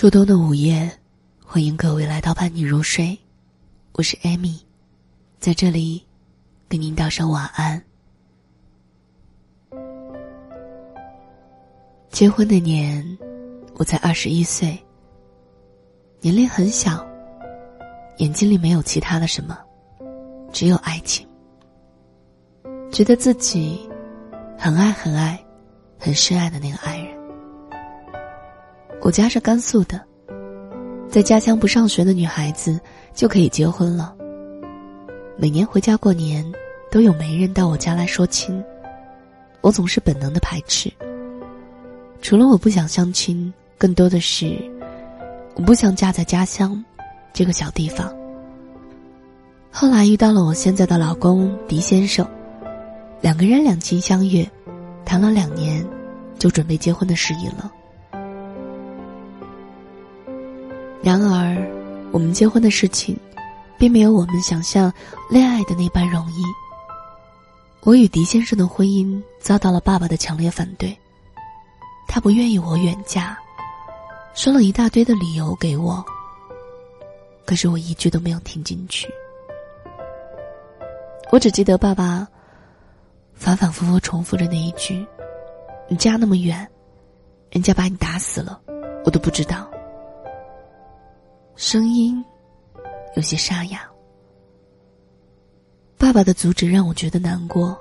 初冬的午夜，欢迎各位来到伴你入睡，我是艾米，在这里，给您道声晚安。结婚那年，我才二十一岁，年龄很小，眼睛里没有其他的什么，只有爱情。觉得自己很爱很爱，很深爱的那个爱人。我家是甘肃的，在家乡不上学的女孩子就可以结婚了。每年回家过年，都有媒人到我家来说亲，我总是本能的排斥。除了我不想相亲，更多的是我不想嫁在家乡这个小地方。后来遇到了我现在的老公狄先生，两个人两情相悦，谈了两年，就准备结婚的事宜了。然而，我们结婚的事情，并没有我们想象恋爱的那般容易。我与狄先生的婚姻遭到了爸爸的强烈反对。他不愿意我远嫁，说了一大堆的理由给我。可是我一句都没有听进去。我只记得爸爸反反复复重复着那一句：“你家那么远，人家把你打死了，我都不知道。”声音有些沙哑。爸爸的阻止让我觉得难过，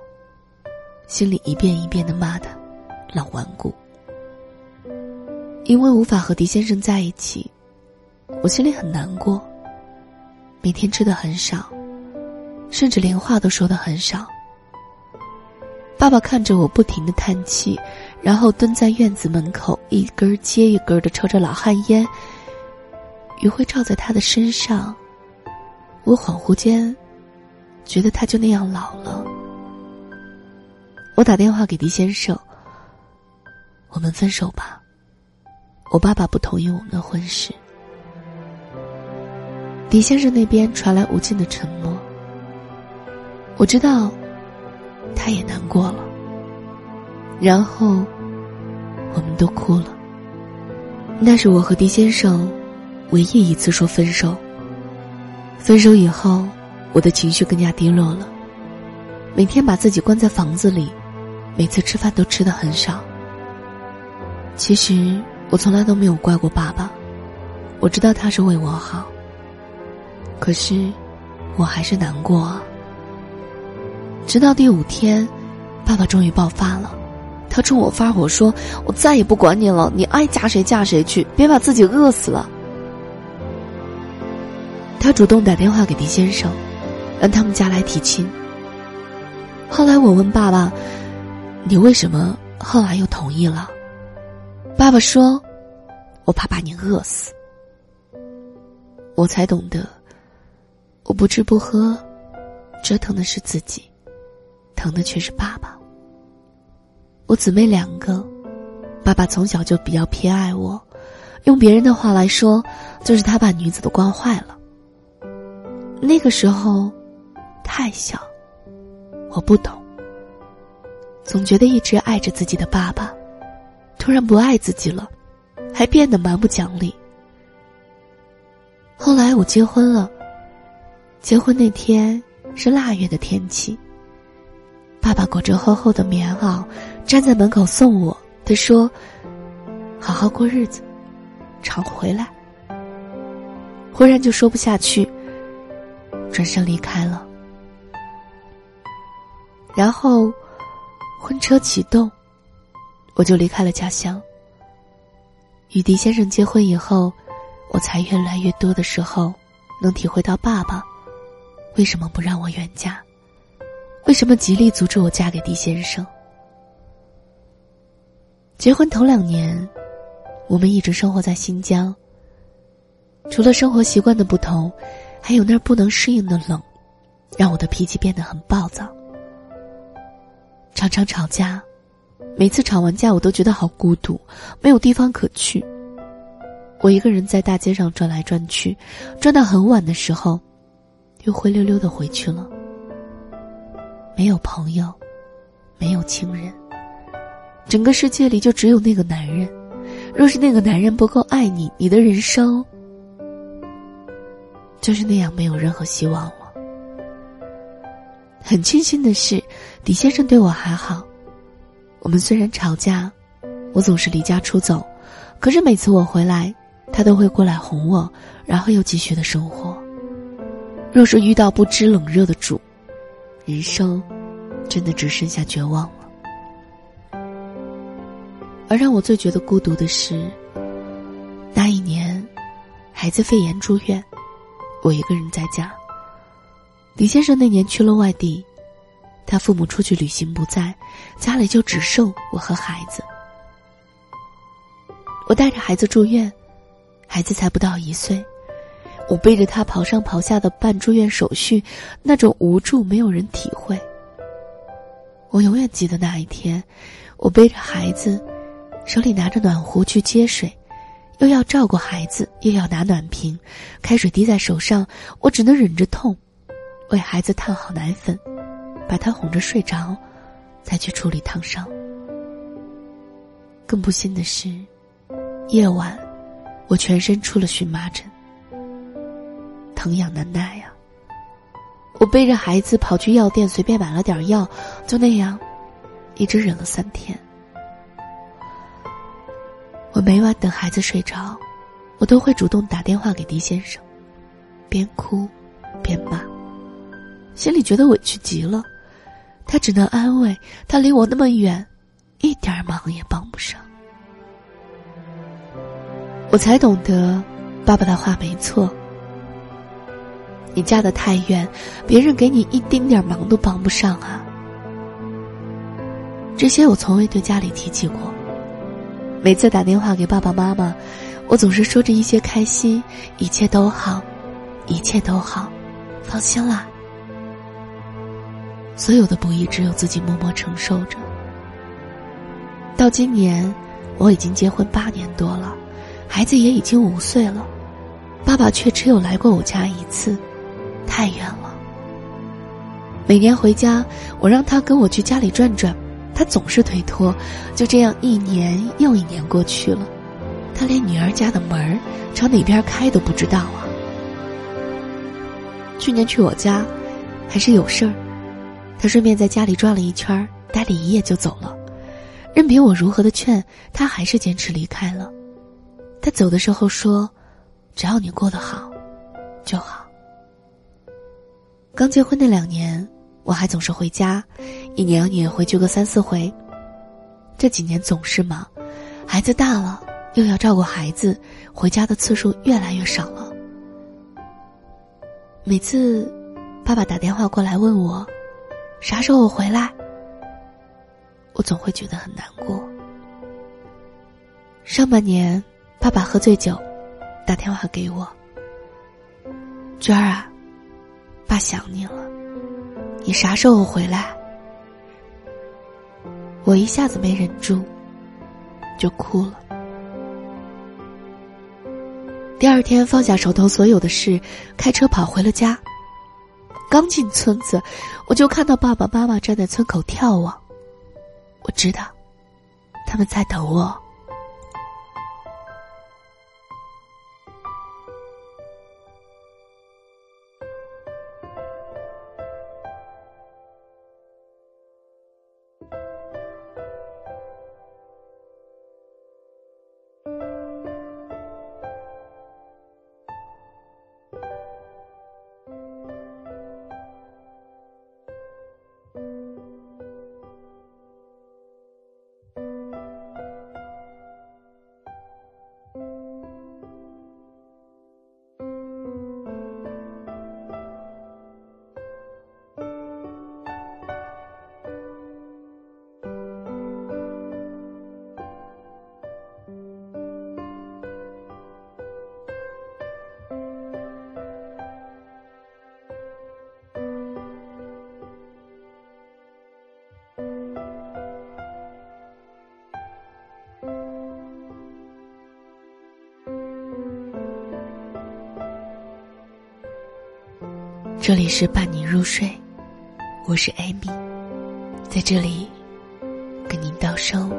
心里一遍一遍的骂他老顽固。因为无法和狄先生在一起，我心里很难过。每天吃的很少，甚至连话都说的很少。爸爸看着我不停的叹气，然后蹲在院子门口，一根接一根的抽着老旱烟。余晖照在他的身上，我恍惚间觉得他就那样老了。我打电话给狄先生，我们分手吧。我爸爸不同意我们的婚事。狄先生那边传来无尽的沉默。我知道，他也难过了。然后，我们都哭了。那是我和狄先生唯一一次说分手。分手以后，我的情绪更加低落了。每天把自己关在房子里，每次吃饭都吃的很少。其实。我从来都没有怪过爸爸，我知道他是为我好。可是，我还是难过啊。直到第五天，爸爸终于爆发了，他冲我发火说：“我再也不管你了，你爱嫁谁嫁谁去，别把自己饿死了。”他主动打电话给狄先生，让他们家来提亲。后来我问爸爸：“你为什么后来又同意了？”爸爸说：“我怕把你饿死。”我才懂得，我不吃不喝，折腾的是自己，疼的却是爸爸。我姊妹两个，爸爸从小就比较偏爱我，用别人的话来说，就是他把女子都惯坏了。那个时候，太小，我不懂，总觉得一直爱着自己的爸爸。突然不爱自己了，还变得蛮不讲理。后来我结婚了。结婚那天是腊月的天气。爸爸裹着厚厚的棉袄，站在门口送我。他说：“好好过日子，常回来。”忽然就说不下去，转身离开了。然后，婚车启动。我就离开了家乡。与狄先生结婚以后，我才越来越多的时候，能体会到爸爸为什么不让我远嫁，为什么极力阻止我嫁给狄先生。结婚头两年，我们一直生活在新疆。除了生活习惯的不同，还有那不能适应的冷，让我的脾气变得很暴躁，常常吵架。每次吵完架，我都觉得好孤独，没有地方可去。我一个人在大街上转来转去，转到很晚的时候，又灰溜溜的回去了。没有朋友，没有亲人，整个世界里就只有那个男人。若是那个男人不够爱你，你的人生就是那样，没有任何希望了。很庆幸的是，李先生对我还好。我们虽然吵架，我总是离家出走，可是每次我回来，他都会过来哄我，然后又继续的生活。若是遇到不知冷热的主，人生真的只剩下绝望了。而让我最觉得孤独的是，那一年，孩子肺炎住院，我一个人在家。李先生那年去了外地，他父母出去旅行不在，家里就只剩我和孩子。我带着孩子住院，孩子才不到一岁，我背着他跑上跑下的办住院手续，那种无助没有人体会。我永远记得那一天，我背着孩子，手里拿着暖壶去接水，又要照顾孩子，又要拿暖瓶，开水滴在手上，我只能忍着痛。为孩子烫好奶粉，把他哄着睡着，再去处理烫伤。更不幸的是，夜晚我全身出了荨麻疹，疼痒难耐呀。我背着孩子跑去药店，随便买了点药，就那样，一直忍了三天。我每晚等孩子睡着，我都会主动打电话给狄先生，边哭边骂。心里觉得委屈极了，他只能安慰他离我那么远，一点忙也帮不上。我才懂得，爸爸的话没错。你嫁得太远，别人给你一丁点忙都帮不上啊。这些我从未对家里提起过。每次打电话给爸爸妈妈，我总是说着一些开心，一切都好，一切都好，放心啦。所有的不易，只有自己默默承受着。到今年，我已经结婚八年多了，孩子也已经五岁了，爸爸却只有来过我家一次，太远了。每年回家，我让他跟我去家里转转，他总是推脱。就这样，一年又一年过去了，他连女儿家的门朝哪边开都不知道啊。去年去我家，还是有事儿。他顺便在家里转了一圈，待了一夜就走了。任凭我如何的劝，他还是坚持离开了。他走的时候说：“只要你过得好，就好。”刚结婚那两年，我还总是回家，一年也回去个三四回。这几年总是忙，孩子大了，又要照顾孩子，回家的次数越来越少了。每次，爸爸打电话过来问我。啥时候回来？我总会觉得很难过。上半年，爸爸喝醉酒，打电话给我：“娟儿啊，爸想你了，你啥时候回来？”我一下子没忍住，就哭了。第二天放下手头所有的事，开车跑回了家。刚进村子，我就看到爸爸妈妈站在村口眺望。我知道，他们在等我。这里是伴你入睡，我是艾米，在这里跟您道声